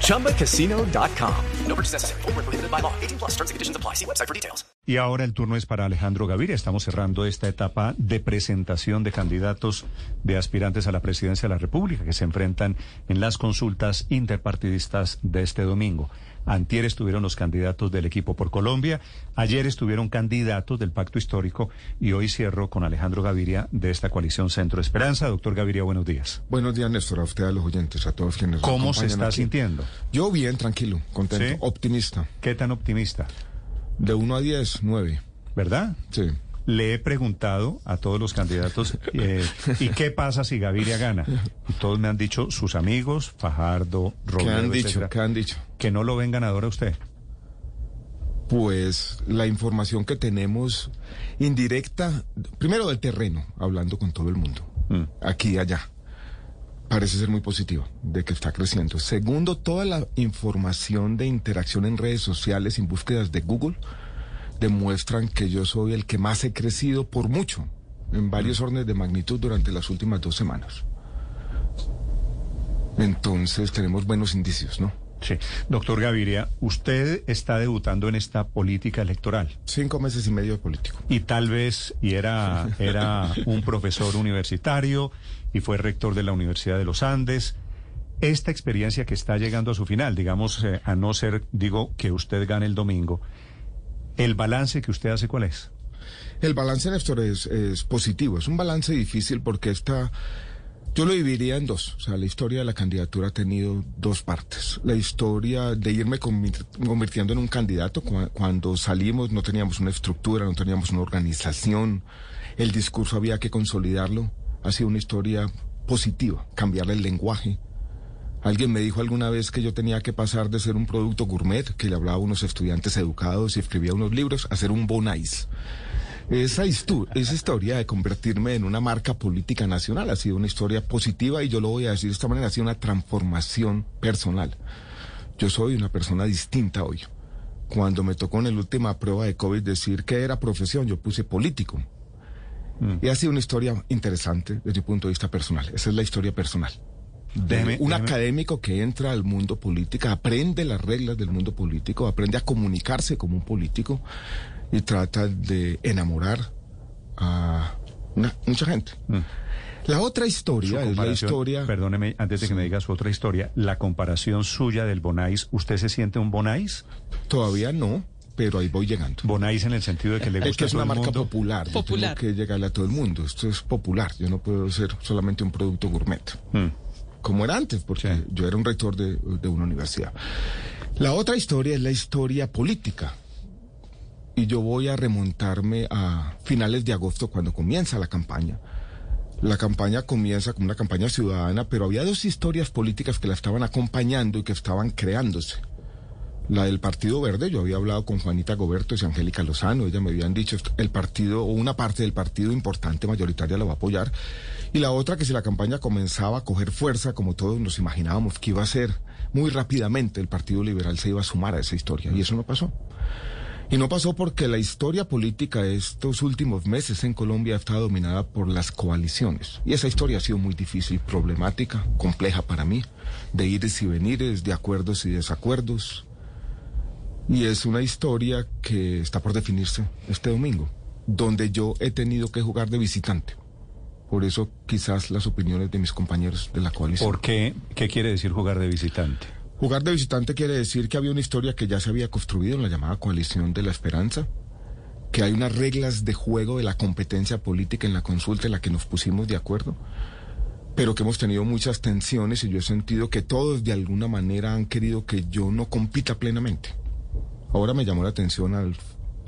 ChumbaCasino.com. No purchase necessary. Full prohibited by law. 18 plus terms and conditions apply. See website for details. Y ahora el turno es para Alejandro Gaviria. Estamos cerrando esta etapa de presentación de candidatos de aspirantes a la presidencia de la República que se enfrentan en las consultas interpartidistas de este domingo. Antier estuvieron los candidatos del equipo por Colombia, ayer estuvieron candidatos del pacto histórico y hoy cierro con Alejandro Gaviria de esta coalición Centro Esperanza. Doctor Gaviria, buenos días. Buenos días, Néstor, a usted, a los oyentes, a todos quienes ¿Cómo se está aquí. sintiendo? Yo bien, tranquilo, contento, ¿Sí? optimista. ¿Qué tan optimista? De 1 a 10, 9. ¿Verdad? Sí. Le he preguntado a todos los candidatos, eh, ¿y qué pasa si Gaviria gana? Y todos me han dicho, sus amigos, Fajardo, ¿Qué Robledo, han dicho? etcétera, ¿Qué han dicho? que no lo ven ganador a usted. Pues la información que tenemos indirecta, primero del terreno, hablando con todo el mundo, Mm. aquí y allá, parece ser muy positiva, de que está creciendo. Segundo, toda la información de interacción en redes sociales y búsquedas de Google demuestran que yo soy el que más he crecido por mucho, en varios órdenes de magnitud durante las últimas dos semanas. Entonces tenemos buenos indicios, ¿no? Sí. Doctor Gaviria, usted está debutando en esta política electoral. Cinco meses y medio de político. Y tal vez, y era, era un profesor universitario y fue rector de la Universidad de los Andes. Esta experiencia que está llegando a su final, digamos, eh, a no ser, digo, que usted gane el domingo, ¿el balance que usted hace cuál es? El balance, Néstor, es, es positivo. Es un balance difícil porque esta... Yo lo dividiría en dos. O sea, la historia de la candidatura ha tenido dos partes. La historia de irme convir- convirtiendo en un candidato. Cu- Cuando salimos no teníamos una estructura, no teníamos una organización. El discurso había que consolidarlo. Ha sido una historia positiva. Cambiarle el lenguaje. Alguien me dijo alguna vez que yo tenía que pasar de ser un producto gourmet, que le hablaba a unos estudiantes educados y escribía unos libros, a ser un bonais. Esa, esa historia de convertirme en una marca política nacional ha sido una historia positiva y yo lo voy a decir de esta manera, ha sido una transformación personal. Yo soy una persona distinta hoy. Cuando me tocó en la última prueba de COVID decir que era profesión, yo puse político. Y ha sido una historia interesante desde mi punto de vista personal. Esa es la historia personal. De Déjeme- un déjeme- académico que entra al mundo político, aprende las reglas del mundo político, aprende a comunicarse como un político y trata de enamorar a una- mucha gente. La otra historia es la historia... Perdóneme, antes de que me diga su otra historia, la comparación suya del Bonais, ¿usted se siente un Bonais? Todavía no, pero ahí voy llegando. Bonais en el sentido de que le Es gusta que es a todo una marca mundo. popular. Yo Popular. tengo que llegarle a todo el mundo. Esto es popular. Yo no puedo ser solamente un producto gourmet. Mm. Como era antes, porque Sí. yo era un rector de, de una universidad. La otra historia es la historia política. Y yo voy a remontarme a finales de agosto, cuando comienza la campaña. La campaña comienza como una campaña ciudadana, pero había dos historias políticas que la estaban acompañando y que estaban creándose. La del Partido Verde, yo había hablado con Juanita Goberto y Angélica Lozano, ellas me habían dicho, el partido, o una parte del partido importante, mayoritaria, la va a apoyar. Y la otra, que si la campaña comenzaba a coger fuerza, como todos nos imaginábamos que iba a ser, muy rápidamente el Partido Liberal se iba a sumar a esa historia. Y eso no pasó. Y no pasó porque la historia política de estos últimos meses en Colombia ha estado dominada por las coaliciones. Y esa historia ha sido muy difícil, problemática, compleja para mí, de ires y venires, de acuerdos y desacuerdos. Y es una historia que está por definirse este domingo, donde yo he tenido que jugar de visitante. Por eso quizás las opiniones de mis compañeros de la coalición. ¿Por qué? ¿Qué quiere decir jugar de visitante? Jugar de visitante quiere decir que había una historia que ya se había construido en la llamada coalición de la esperanza, que hay unas reglas de juego de la competencia política en la consulta en la que nos pusimos de acuerdo, pero que hemos tenido muchas tensiones y yo he sentido que todos de alguna manera han querido que yo no compita plenamente. Ahora me llamó la atención al,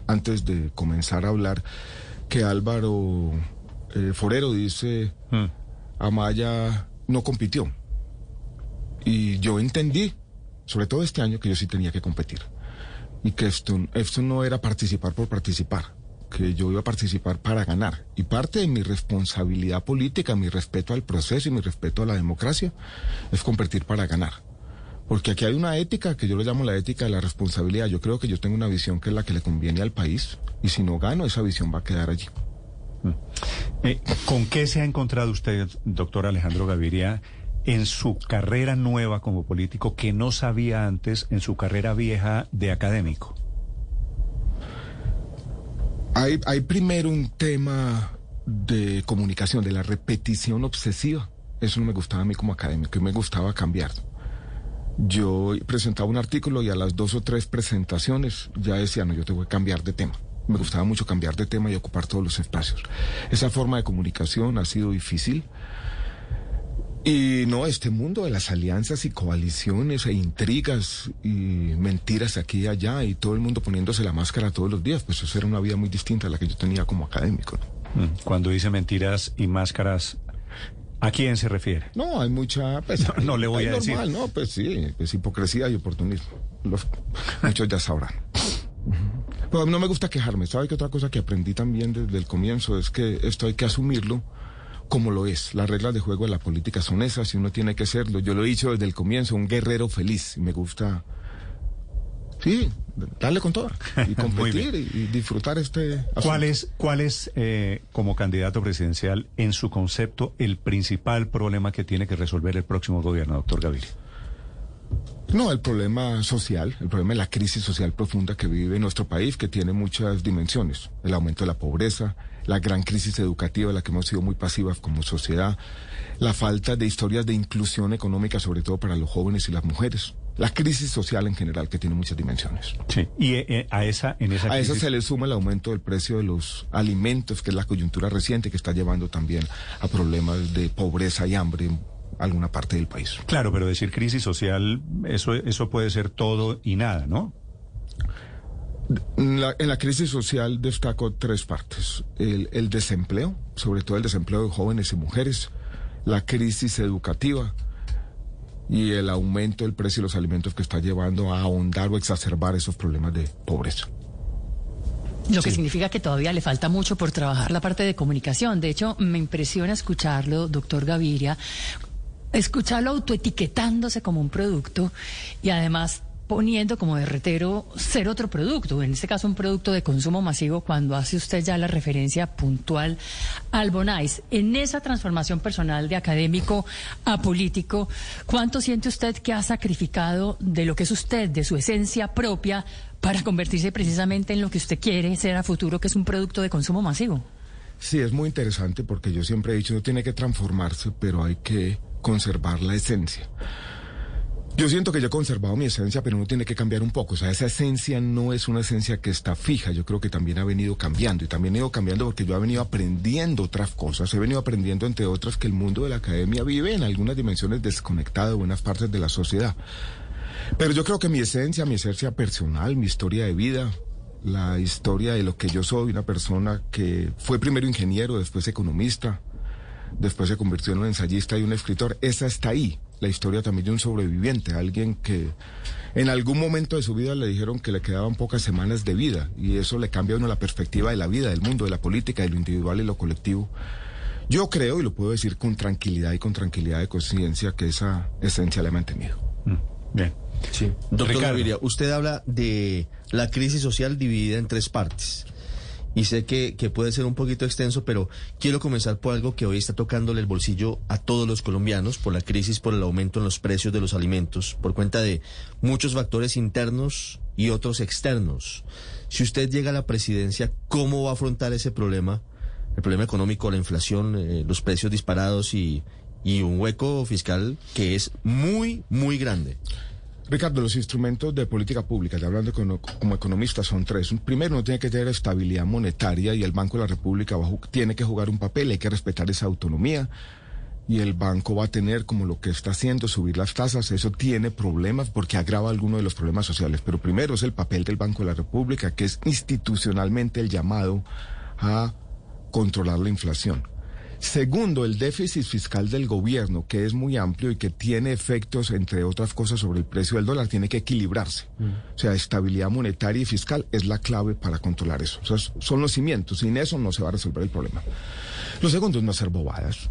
antes de comenzar a hablar que Álvaro eh, Forero dice Mm. Amaya no compitió. Y yo entendí, sobre todo este año, que yo sí tenía que competir. Y que esto, esto no era participar por participar. que yo iba a participar para ganar. Y parte de mi responsabilidad política, mi respeto al proceso y mi respeto a la democracia es competir para ganar. Porque aquí hay una ética que yo le llamo la ética de la responsabilidad. Yo creo que yo tengo una visión que es la que le conviene al país y si no gano, esa visión va a quedar allí. Eh, ¿Con qué se ha encontrado usted, doctor Alejandro Gaviria, en su carrera nueva como político que no sabía antes en su carrera vieja de académico? Hay, hay primero un tema de comunicación, de la repetición obsesiva. Eso no me gustaba a mí como académico y me gustaba cambiar. Yo presentaba un artículo y a las dos o tres presentaciones ya decía, no, yo tengo que cambiar de tema. Me gustaba mucho cambiar de tema y ocupar todos los espacios. Esa forma de comunicación ha sido difícil. Y no, este mundo de las alianzas y coaliciones e intrigas y mentiras aquí y allá y todo el mundo poniéndose la máscara todos los días, pues eso era una vida muy distinta a la que yo tenía como académico. Mm. Cuando dice mentiras y máscaras, ¿a quién se refiere? No, hay mucha... Pues, no, no, le voy a normal, decir. No, pues sí, pues hipocresía y oportunismo. Los, muchos ya sabrán. Pero no me gusta quejarme. ¿Sabe que otra cosa que aprendí también desde el comienzo es que esto hay que asumirlo como lo es. Las reglas de juego de la política son esas y uno tiene que serlo. Yo lo he dicho desde el comienzo, un guerrero feliz. Me gusta, sí, darle con todo y competir y, y, disfrutar este asunto. ¿Cuál es, cuál es eh, como candidato presidencial, en su concepto, el principal problema que tiene que resolver el próximo gobierno, doctor Gaviria? No, el problema social, el problema de la crisis social profunda que vive nuestro país, que tiene muchas dimensiones. El aumento de la pobreza, la gran crisis educativa la que hemos sido muy pasivas como sociedad, la falta de historias de inclusión económica, sobre todo para los jóvenes y las mujeres. La crisis social en general, que tiene muchas dimensiones. Sí, y eh, a esa, en esa A crisis... eso se le suma el aumento del precio de los alimentos, que es la coyuntura reciente que está llevando también a problemas de pobreza y hambre alguna parte del país. Claro, pero decir crisis social, eso, eso puede ser todo y nada, ¿no? En la, en la crisis social destaco tres partes. El, el, desempleo, sobre todo el desempleo de jóvenes y mujeres, la crisis educativa y el aumento del precio de los alimentos que está llevando a ahondar o exacerbar esos problemas de pobreza. Lo que sí. significa que todavía le falta mucho por trabajar la parte de comunicación. De hecho, me impresiona escucharlo, doctor Gaviria, escucharlo autoetiquetándose como un producto y además poniendo como derretero ser otro producto, en este caso un producto de consumo masivo, cuando hace usted ya la referencia puntual al Bonais. En esa transformación personal de académico a político, ¿cuánto siente usted que ha sacrificado de lo que es usted, de su esencia propia, para convertirse precisamente en lo que usted quiere ser a futuro, que es un producto de consumo masivo? Sí, es muy interesante porque yo siempre he dicho, no tiene que transformarse, pero hay que conservar la esencia. Yo siento que yo he conservado mi esencia, pero uno tiene que cambiar un poco. O sea, esa esencia no es una esencia que está fija. Yo creo que también ha venido cambiando. Y también he ido cambiando porque yo he venido aprendiendo otras cosas. He venido aprendiendo, entre otras, que el mundo de la academia vive en algunas dimensiones desconectado de buenas partes de la sociedad. Pero yo creo que mi esencia, mi esencia personal, mi historia de vida, la historia de lo que yo soy, una persona que fue primero ingeniero, después economista, después se convirtió en un ensayista y un escritor, esa está ahí. La historia también de un sobreviviente, alguien que en algún momento de su vida le dijeron que le quedaban pocas semanas de vida y eso le cambia a uno la perspectiva de la vida, del mundo, de la política, de lo individual y lo colectivo. Yo creo, y lo puedo decir con tranquilidad y con tranquilidad de conciencia, que esa esencia la he mantenido. Mm, bien. Sí. Doctor Ricardo. Gaviria, usted habla de la crisis social dividida en tres partes. Y sé que, que, puede ser un poquito extenso, pero quiero comenzar por algo que hoy está tocándole el bolsillo a todos los colombianos, por la crisis, por el aumento en los precios de los alimentos, por cuenta de muchos factores internos y otros externos. Si usted llega a la presidencia, ¿cómo va a afrontar ese problema? El problema económico, la inflación, eh, los precios disparados y, y un hueco fiscal que es muy, muy grande. Ricardo, los instrumentos de política pública, ya hablando como, como, economista, son tres. Primero, uno tiene que tener estabilidad monetaria y el Banco de la República va, tiene que jugar un papel, hay que respetar esa autonomía. Y el banco va a tener, como lo que está haciendo, subir las tasas. Eso tiene problemas porque agrava algunos de los problemas sociales. Pero primero es el papel del Banco de la República, que es institucionalmente el llamado a controlar la inflación. Segundo, el déficit fiscal del gobierno, que es muy amplio y que tiene efectos, entre otras cosas, sobre el precio del dólar, tiene que equilibrarse. O sea, estabilidad monetaria y fiscal es la clave para controlar eso. O sea, son los cimientos. Sin eso no se va a resolver el problema. Lo segundo es no hacer bobadas.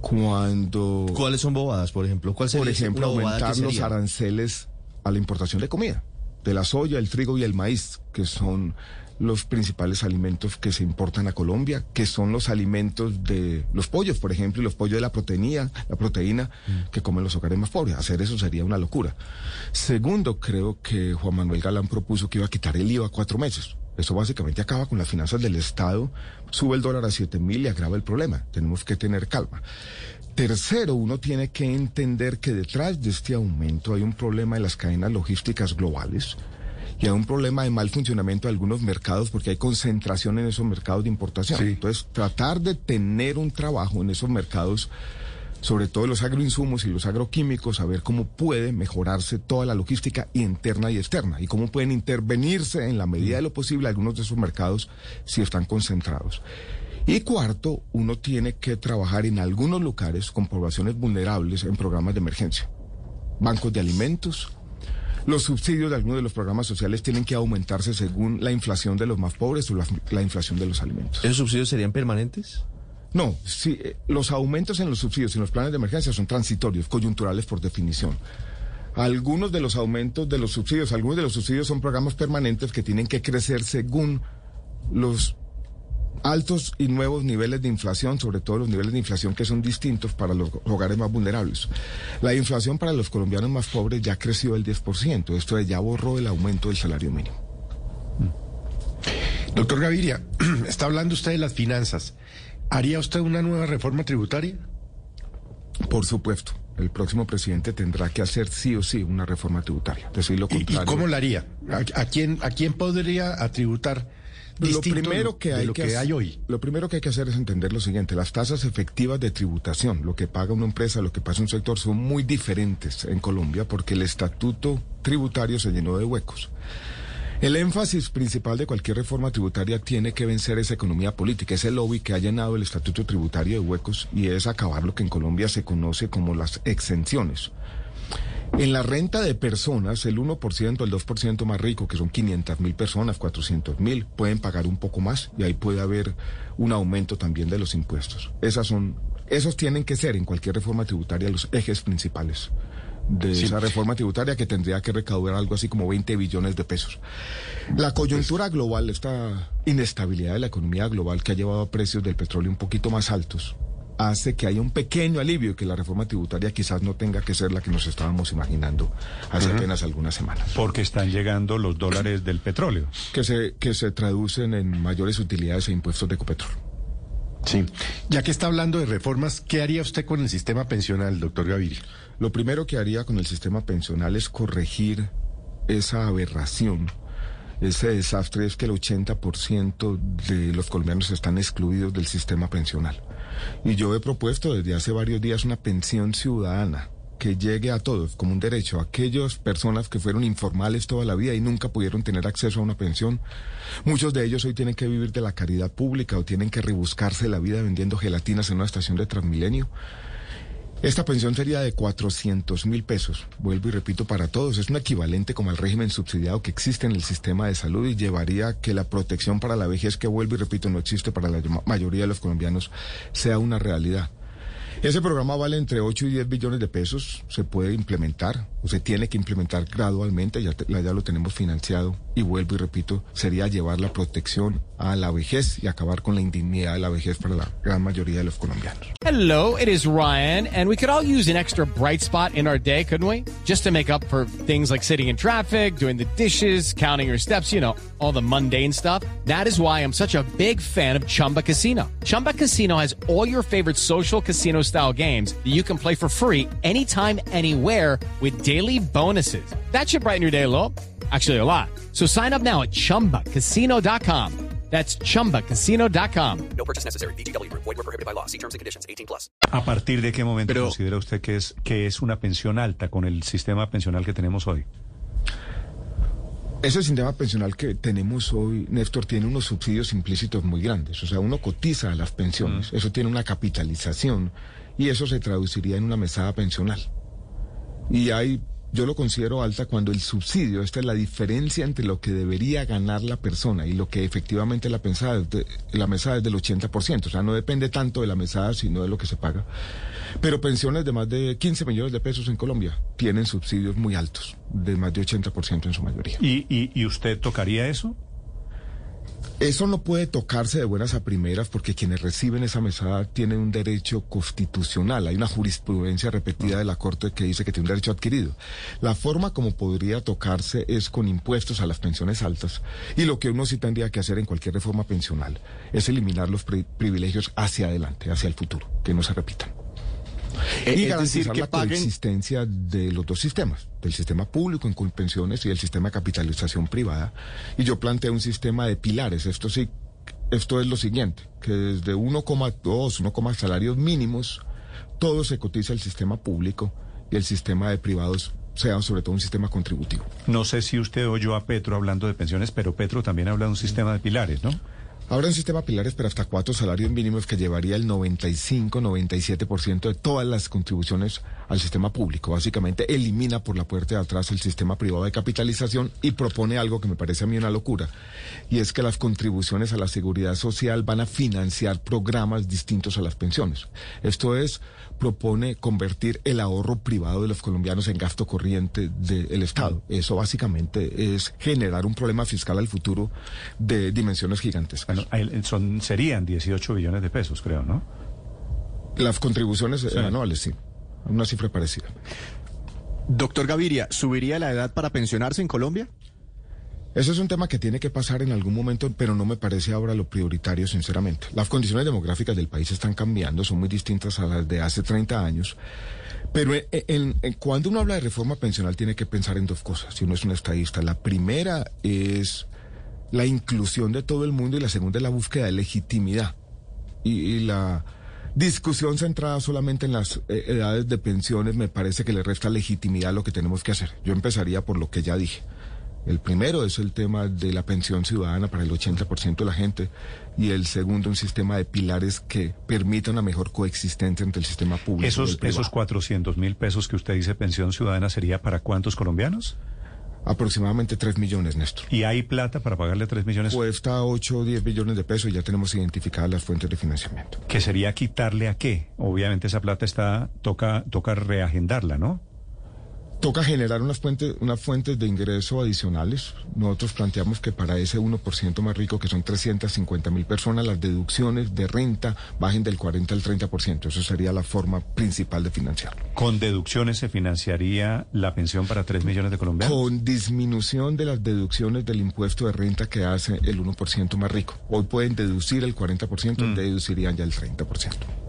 Cuando... ¿Cuáles son bobadas, por ejemplo? ¿Cuál sería Por ejemplo, aumentar los aranceles a la importación de comida, de la soya, el trigo y el maíz, que son los principales alimentos que se importan a Colombia, que son los alimentos de los pollos, por ejemplo, y los pollos de la proteína, la proteína que comen los hogares más pobres. Hacer eso sería una locura. Segundo, creo que Juan Manuel Galán propuso que iba a quitar el IVA cuatro meses. Eso básicamente acaba con las finanzas del Estado, sube el dólar a siete mil y agrava el problema. Tenemos que tener calma. Tercero, uno tiene que entender que detrás de este aumento hay un problema de las cadenas logísticas globales y hay un problema de mal funcionamiento de algunos mercados porque hay concentración en esos mercados de importación. Sí. Entonces, tratar de tener un trabajo en esos mercados, sobre todo los agroinsumos y los agroquímicos, a ver cómo puede mejorarse toda la logística interna y externa y cómo pueden intervenirse en la medida de lo posible algunos de esos mercados si están concentrados. Y cuarto, uno tiene que trabajar en algunos lugares con poblaciones vulnerables en programas de emergencia. Bancos de alimentos. Los subsidios de algunos de los programas sociales tienen que aumentarse según la inflación de los más pobres o la, la inflación de los alimentos. ¿Esos subsidios serían permanentes? No, sí, eh, los aumentos en los subsidios y en los planes de emergencia son transitorios, coyunturales por definición. Algunos de los aumentos de los subsidios, algunos de los subsidios son programas permanentes que tienen que crecer según los altos y nuevos niveles de inflación, sobre todo los niveles de inflación que son distintos para los hogares más vulnerables. La inflación para los colombianos más pobres ya creció el 10%, esto ya borró el aumento del salario mínimo. Doctor Gaviria, está hablando usted de las finanzas. ¿Haría usted una nueva reforma tributaria? Por supuesto, el próximo presidente tendrá que hacer sí o sí una reforma tributaria. Decir lo ¿Y, cómo la haría? ¿A, a quién, ¿A quién podría atributar Lo primero que hay lo que, hacer- hay hoy? Lo primero que hay que hacer es entender lo siguiente: las tasas efectivas de tributación, lo que paga una empresa, lo que paga un sector, son muy diferentes en Colombia porque el estatuto tributario se llenó de huecos. El énfasis principal de cualquier reforma tributaria tiene que vencer esa economía política, ese lobby que ha llenado el estatuto tributario de huecos y es acabar lo que en Colombia se conoce como las exenciones. En la renta de personas, el 1%, el 2% más rico, que son 500 mil personas, 400 mil, pueden pagar un poco más y ahí puede haber un aumento también de los impuestos. Esas son, esos tienen que ser en cualquier reforma tributaria los ejes principales de Sí. esa reforma tributaria que tendría que recaudar algo así como 20 billones de pesos. La coyuntura global, esta inestabilidad de la economía global que ha llevado a precios del petróleo un poquito más altos, hace que haya un pequeño alivio y que la reforma tributaria quizás no tenga que ser la que nos estábamos imaginando hace apenas algunas semanas. Porque están llegando los dólares del petróleo. Que se, que se traducen en mayores utilidades e impuestos de Ecopetrol. Sí. Ya que está hablando de reformas, ¿qué haría usted con el sistema pensional, doctor Gaviria? Lo primero que haría con el sistema pensional es corregir esa aberración, ese desastre es que el 80% de los colombianos están excluidos del sistema pensional. Y yo he propuesto desde hace varios días una pensión ciudadana que llegue a todos como un derecho. Aquellas personas que fueron informales toda la vida y nunca pudieron tener acceso a una pensión, muchos de ellos hoy tienen que vivir de la caridad pública o tienen que rebuscarse la vida vendiendo gelatinas en una estación de Transmilenio. Esta pensión sería de 400 mil pesos, vuelvo y repito, para todos. Es un equivalente como al régimen subsidiado que existe en el sistema de salud y llevaría a que la protección para la vejez, que vuelvo y repito, no existe para la ma- mayoría de los colombianos, sea una realidad. Ese programa vale entre 8 y 10 billones de pesos, se puede implementar, o se tiene que implementar gradualmente, ya, te- ya lo tenemos financiado, y vuelvo y repito, sería llevar la protección a la vejez y acabar con la indignidad de la vejez para la gran mayoría de los colombianos. Hello, it is Ryan, and we could all use an extra bright spot in our day, couldn't we? Just to make up for things like sitting in traffic, doing the dishes, counting your steps, you know, all the mundane stuff. That is why I'm such a big fan of Chumba Casino. Chumba Casino has all your favorite social casino style games that you can play for free anytime, anywhere with daily bonuses. That should brighten your day a little. Actually, a lot. So sign up now at chumbacasino.com. That's chumbacasino.com. No purchase necessary. VGW Group. Void were prohibited by law. See terms and conditions. 18 plus. ¿A partir de qué momento Pero- considera usted que es, que es una pensión alta con el sistema pensional que tenemos hoy? Ese sistema pensional que tenemos hoy, Néstor, tiene unos subsidios implícitos muy grandes. O sea, uno cotiza a las pensiones, eso tiene una capitalización y eso se traduciría en una mesada pensional. Y hay, yo lo considero alta cuando el subsidio, esta es la diferencia entre lo que debería ganar la persona y lo que efectivamente la, pensada la mesada es del 80%. O sea, no depende tanto de la mesada, sino de lo que se paga. Pero pensiones de más de 15 millones de pesos en Colombia tienen subsidios muy altos, de más de 80% en su mayoría. ¿Y, y, y usted tocaría eso? Eso no puede tocarse de buenas a primeras porque quienes reciben esa mesada tienen un derecho constitucional. Hay una jurisprudencia repetida de la Corte que dice que tiene un derecho adquirido. La forma como podría tocarse es con impuestos a las pensiones altas. Y lo que uno sí tendría que hacer en cualquier reforma pensional es eliminar los pri- privilegios hacia adelante, hacia el futuro, que no se repitan. Eh, y garantizar decir, que la paguen- coexistencia de los dos sistemas, del sistema público en pensiones y del sistema de capitalización privada. Y yo planteo un sistema de pilares. Esto sí, esto es lo siguiente, que desde 1,2, 1, salarios mínimos, todo se cotiza al sistema público y el sistema de privados sea sobre todo un sistema contributivo. No sé si usted oyó a Petro hablando de pensiones, pero Petro también habla de un sistema de pilares, ¿no? Habrá un sistema pilares, pero hasta cuatro salarios mínimos que llevaría el 95-97% de todas las contribuciones al sistema público. Básicamente elimina por la puerta de atrás el sistema privado de capitalización y propone algo que me parece a mí una locura. Y es que las contribuciones a la seguridad social van a financiar programas distintos a las pensiones. Esto es, propone convertir el ahorro privado de los colombianos en gasto corriente del Estado. Eso básicamente es generar un problema fiscal al futuro de dimensiones gigantescas. Bueno, son, serían 18 billones de pesos, creo, ¿no? Las contribuciones eh, anuales, sí. Una cifra parecida. Doctor Gaviria, ¿subiría la edad para pensionarse en Colombia? Ese es un tema que tiene que pasar en algún momento, pero no me parece ahora lo prioritario, sinceramente. Las condiciones demográficas del país están cambiando, son muy distintas a las de hace 30 años. Pero en- en- en- cuando uno habla de reforma pensional tiene que pensar en dos cosas, si uno es un estadista. La primera es la inclusión de todo el mundo y la segunda es la búsqueda de legitimidad. Y, y la discusión centrada solamente en las eh, edades de pensiones me parece que le resta legitimidad a lo que tenemos que hacer. Yo empezaría por lo que ya dije. El primero es el tema de la pensión ciudadana para el 80% de la gente y el segundo un sistema de pilares que permita una mejor coexistencia entre el sistema público y el Esos, privado. esos 400 mil pesos que usted dice pensión ciudadana sería para cuántos colombianos? Aproximadamente 3 millones, Néstor. ¿Y hay plata para pagarle 3 millones? Cuesta 8 o 10 billones de pesos y ya tenemos identificadas las fuentes de financiamiento. que sería quitarle a qué? Obviamente esa plata está, toca, toca reagendarla, ¿no? Toca generar unas fuentes, unas fuentes de ingreso adicionales. Nosotros planteamos que para ese 1% más rico, que son 350 mil personas, las deducciones de renta bajen del 40 al 30%. Eso sería la forma principal de financiarlo. ¿Con deducciones se financiaría la pensión para 3 millones de colombianos? Con disminución de las deducciones del impuesto de renta que hace el 1% más rico. Hoy pueden deducir el 40%, deducirían ya el 30%.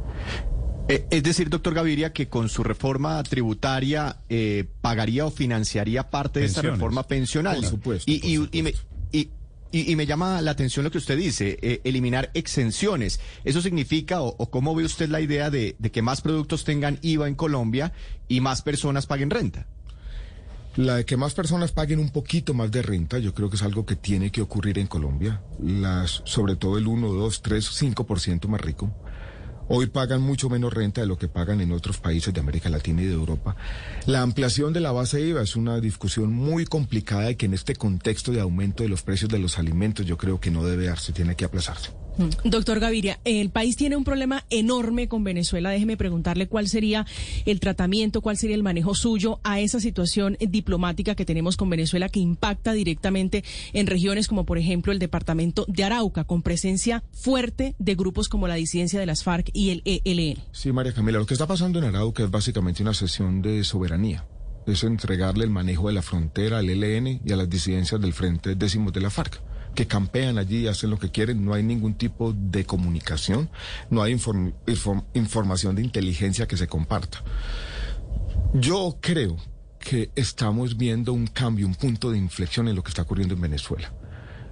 Eh, es decir, doctor Gaviria, que con su reforma tributaria eh, pagaría o financiaría parte de esta Pensiones. reforma pensional. Por supuesto, Y, por y- supuesto. y me, y- y- y me llama la atención lo que usted dice, eh, eliminar exenciones. ¿Eso significa o, o cómo ve usted la idea de, de que más productos tengan IVA en Colombia y más personas paguen renta? La de que más personas paguen un poquito más de renta, yo creo que es algo que tiene que ocurrir en Colombia. Las, sobre todo el 1, 2, 3, 5% más rico. Hoy pagan mucho menos renta de lo que pagan en otros países de América Latina y de Europa. La ampliación de la base IVA es una discusión muy complicada y que en este contexto de aumento de los precios de los alimentos yo creo que no debe darse, tiene que aplazarse. Doctor Gaviria, el país tiene un problema enorme con Venezuela. Déjeme preguntarle cuál sería el tratamiento, cuál sería el manejo suyo a esa situación diplomática que tenemos con Venezuela que impacta directamente en regiones como por ejemplo el departamento de Arauca, con presencia fuerte de grupos como la disidencia de las FARC y el ELN. Sí, María Camila, lo que está pasando en Arauca es básicamente una sesión de soberanía. Es entregarle el manejo de la frontera al ELN y a las disidencias del Frente Décimos de la FARC, que campean allí hacen lo que quieren. No hay ningún tipo de comunicación, no hay inform- información de inteligencia que se comparta. Yo creo que estamos viendo un cambio, un punto de inflexión en lo que está ocurriendo en Venezuela.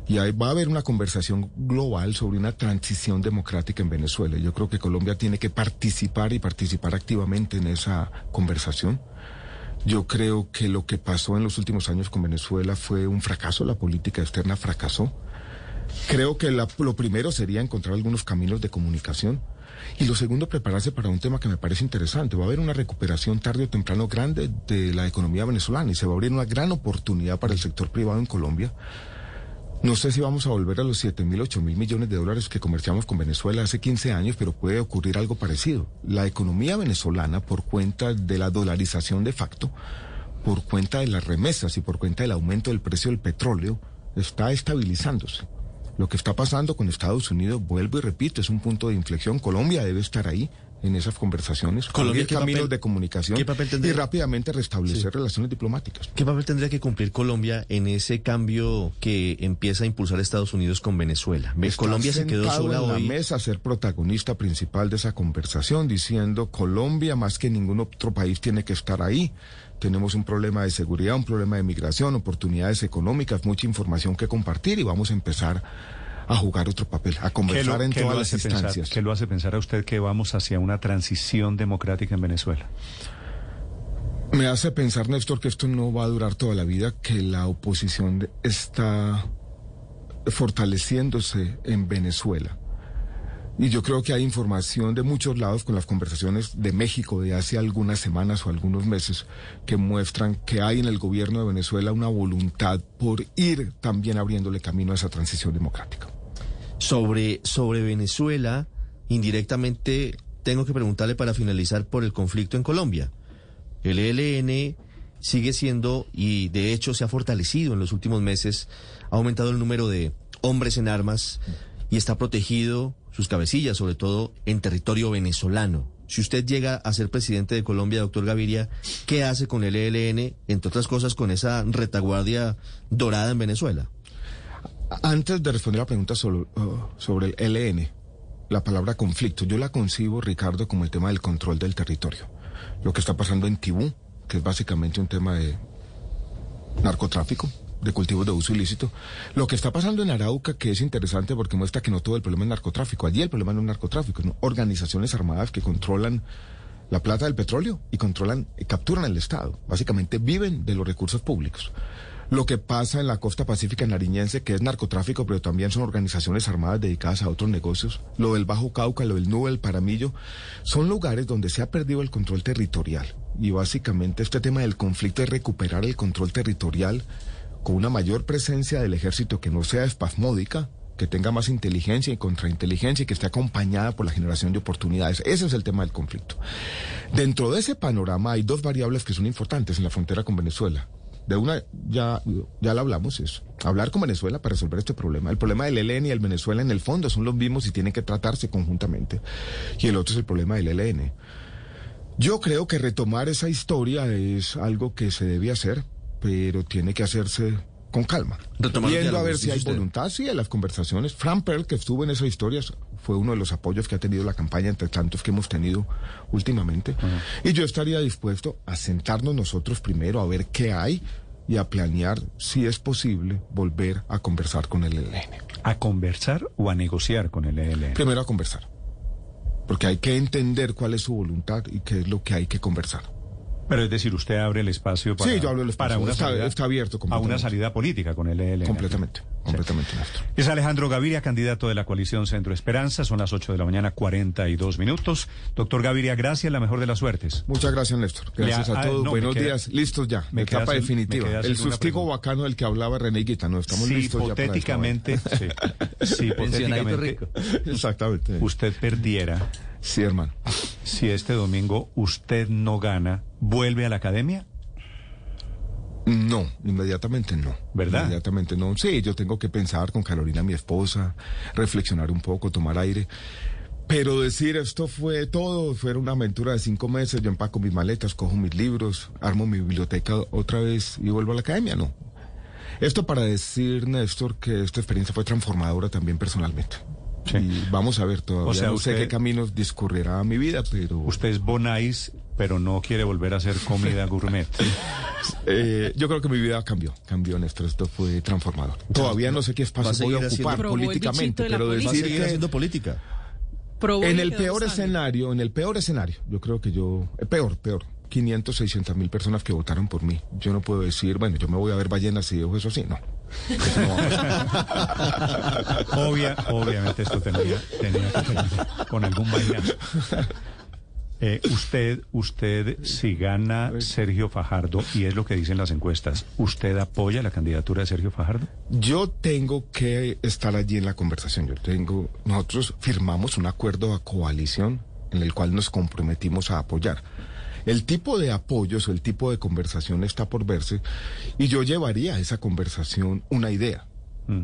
Y ahí va a haber una conversación global sobre una transición democrática en Venezuela. Yo creo que Colombia tiene que participar y participar activamente en esa conversación. Yo creo que lo que pasó en los últimos años con Venezuela fue un fracaso, la política externa fracasó. Creo que la- lo primero sería encontrar algunos caminos de comunicación y lo segundo, prepararse para un tema que me parece interesante. Va a haber una recuperación tarde o temprano grande de la economía venezolana y se va a abrir una gran oportunidad para el sector privado en Colombia. No sé si vamos a volver a los 7 mil, 8 mil millones de dólares que comerciamos con Venezuela hace 15 años, pero puede ocurrir algo parecido. La economía venezolana, por cuenta de la dolarización de facto, por cuenta de las remesas y por cuenta del aumento del precio del petróleo, está estabilizándose. Lo que está pasando con Estados Unidos, vuelvo y repito, es un punto de inflexión. Colombia debe estar ahí en esas conversaciones, Colombia, abrir ¿qué caminos papel- de comunicación y rápidamente restablecer relaciones diplomáticas. ¿Qué papel tendría que cumplir Colombia en ese cambio que empieza a impulsar Estados Unidos con Venezuela? Está Colombia se quedó sola en hoy. la mesa a ser protagonista principal de esa conversación, diciendo Colombia más que ningún otro país tiene que estar ahí. Tenemos un problema de seguridad, un problema de migración, oportunidades económicas, mucha información que compartir y vamos a empezar a jugar otro papel, a ¿Qué conversar lo, en todas las pensar, instancias. qué lo hace pensar a usted que vamos hacia una transición democrática en Venezuela? Me hace pensar, Néstor, que esto no va a durar toda la vida, que la oposición está fortaleciéndose en Venezuela. Y yo creo que hay información de muchos lados con las conversaciones de México de hace algunas semanas o algunos meses que muestran que hay en el gobierno de Venezuela una voluntad por ir también abriéndole camino a esa transición democrática. Sobre, sobre Venezuela, indirectamente, tengo que preguntarle para finalizar por el conflicto en Colombia. El ELN sigue siendo, y de hecho se ha fortalecido en los últimos meses, ha aumentado el número de hombres en armas y está protegido sus cabecillas, sobre todo en territorio venezolano. Si usted llega a ser presidente de Colombia, doctor Gaviria, ¿qué hace con el ELN, entre otras cosas, con esa retaguardia dorada en Venezuela? Antes de responder la pregunta sobre, uh, sobre el LN, la palabra conflicto, yo la concibo, Ricardo, como el tema del control del territorio. Lo que está pasando en Tibú, que es básicamente un tema de narcotráfico, de cultivos de uso ilícito. Lo que está pasando en Arauca, que es interesante porque muestra que no todo el problema es narcotráfico. Allí el problema no es narcotráfico, son organizaciones armadas que controlan la plata del petróleo y controlan, capturan el Estado. Básicamente viven de los recursos públicos. Lo que pasa en la costa pacífica nariñense, que es narcotráfico, pero también son organizaciones armadas dedicadas a otros negocios. Lo del Bajo Cauca, lo del Nube, el Paramillo, son lugares donde se ha perdido el control territorial. Y básicamente este tema del conflicto es recuperar el control territorial con una mayor presencia del ejército que no sea espasmódica, que tenga más inteligencia y contrainteligencia y que esté acompañada por la generación de oportunidades. Ese es el tema del conflicto. Dentro de ese panorama hay dos variables que son importantes en la frontera con Venezuela. De una, ya, ya la hablamos, es hablar con Venezuela para resolver este problema. El problema del ELN y el Venezuela en el fondo son los mismos y tienen que tratarse conjuntamente. Y el otro es el problema del ELN. Yo creo que retomar esa historia es algo que se debe hacer, pero tiene que hacerse con calma. Viendo a ver si hay usted. voluntad, sí, en las conversaciones. Fran Pearl, que estuvo en esas historias, fue uno de los apoyos que ha tenido la campaña entre tantos que hemos tenido últimamente. Y yo estaría dispuesto a sentarnos nosotros primero a ver qué hay y a planear, si es posible, volver a conversar con el ELN. ¿A conversar o a negociar con el ELN? Primero a conversar. Porque hay que entender cuál es su voluntad y qué es lo que hay que conversar. Pero es decir, usted abre el espacio para, Sí, yo abro el espacio. para una Está- salida, está abierto a una salida política con el ELN. Completamente, completamente, Néstor. Es Alejandro Gaviria, candidato de la coalición Centro Esperanza. Son las 8 de la mañana, 42 minutos. Doctor Gaviria, gracias, la mejor de las suertes. Muchas gracias, Néstor. Gracias Le- a todos. no, Buenos queda- días. Listos ya. me Etapa sin- definitiva. me El sustigo bacano del que hablaba René Guitano. Estamos si listos ya para hipotéticamente, sí, si Pensionadito hipotéticamente rico. Exactamente. usted perdiera, Sí, hermano. si este domingo usted no gana, ¿vuelve a la academia? No, inmediatamente no. ¿Verdad? Inmediatamente no. Sí, yo tengo que pensar con Carolina, mi esposa, reflexionar un poco, tomar aire. Pero decir esto fue todo, fue una aventura de cinco meses, yo empaco mis maletas, cojo mis libros, armo mi biblioteca otra vez y vuelvo a la academia, no. Esto para decir, Néstor, que esta experiencia fue transformadora también personalmente. Sí. Y vamos a ver, todavía O sea, no sé usted- qué caminos discurrirá mi vida, pero... Usted es bonais, pero no quiere volver a hacer comida gourmet. Eh, yo creo que mi vida cambió, cambió Néstor, esto fue transformador. Todavía no sé qué espacio voy a ocupar políticamente, de pero decir seguir que haciendo política. Probó en el peor escenario, en el peor escenario, yo creo que yo, eh, peor, peor, 500, 600 mil personas que votaron por mí. Yo no puedo decir, bueno, yo me voy a ver ballenas y dejo eso así. No. A. Obvia, obviamente esto tenía, tenía que ver con algún bailazo. Eh, usted, usted, si gana Sergio Fajardo, y es lo que dicen las encuestas, ¿usted apoya la candidatura de Sergio Fajardo? Yo tengo que estar allí en la conversación. Yo tengo, nosotros firmamos un acuerdo de coalición en el cual nos comprometimos a apoyar. El tipo de apoyos o el tipo de conversación está por verse y yo llevaría a esa conversación una idea.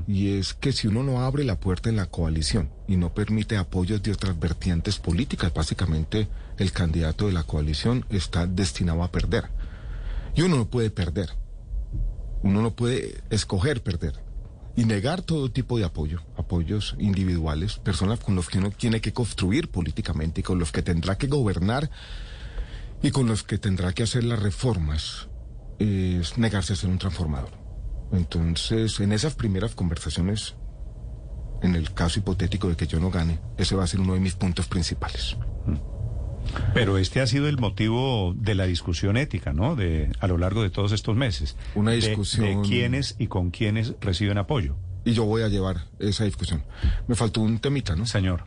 Y es que si uno no abre la puerta en la coalición y no permite apoyos de otras vertientes políticas, básicamente el candidato de la coalición está destinado a perder. Y uno no puede perder. Uno no puede escoger perder. Y negar todo tipo de apoyo, apoyos individuales, personas con los que uno tiene que construir políticamente y con los que tendrá que gobernar y con los que tendrá que hacer las reformas, es negarse a ser un transformador. Entonces, en esas primeras conversaciones, en el caso hipotético de que yo no gane, ese va a ser uno de mis puntos principales. Pero este ha sido el motivo de la discusión ética, ¿no? De a lo largo de todos estos meses. Una De- discusión- de, quiénes y con quiénes reciben apoyo. Y yo voy a llevar esa discusión. Me faltó un temita, ¿no? Señor.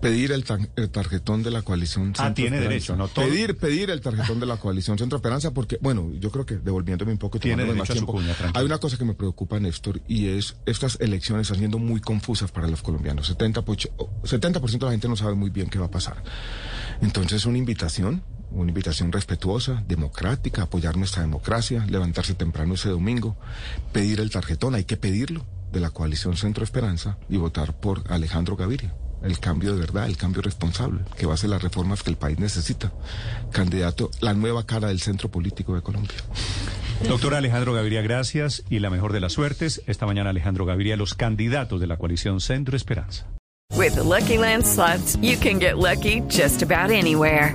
Pedir el, el tarjetón de la coalición Ah, Centro tiene Esperanza. derecho, no todo. Pedir, pedir el tarjetón de la coalición Centro Esperanza, porque, bueno, yo creo que devolviéndome un poco y Tiene más tiempo, cuña, tranquilo. hay una cosa que me preocupa, Néstor, y es estas elecciones están siendo muy confusas para los colombianos. 70%, poch- 70 de la gente no sabe muy bien qué va a pasar. Entonces, una invitación, una invitación respetuosa, democrática, apoyar nuestra democracia, levantarse temprano ese domingo, pedir el tarjetón, hay que pedirlo, de la coalición Centro Esperanza y votar por Alejandro Gaviria. El cambio de verdad, el cambio responsable, que va a ser las reformas que el país necesita. Candidato, la nueva cara del centro político de Colombia. Doctor Alejandro Gaviria, gracias y la mejor de las suertes. Esta mañana Alejandro Gaviria, los candidatos de la coalición Centro Esperanza. With the Lucky Land slots, you can get lucky just about anywhere.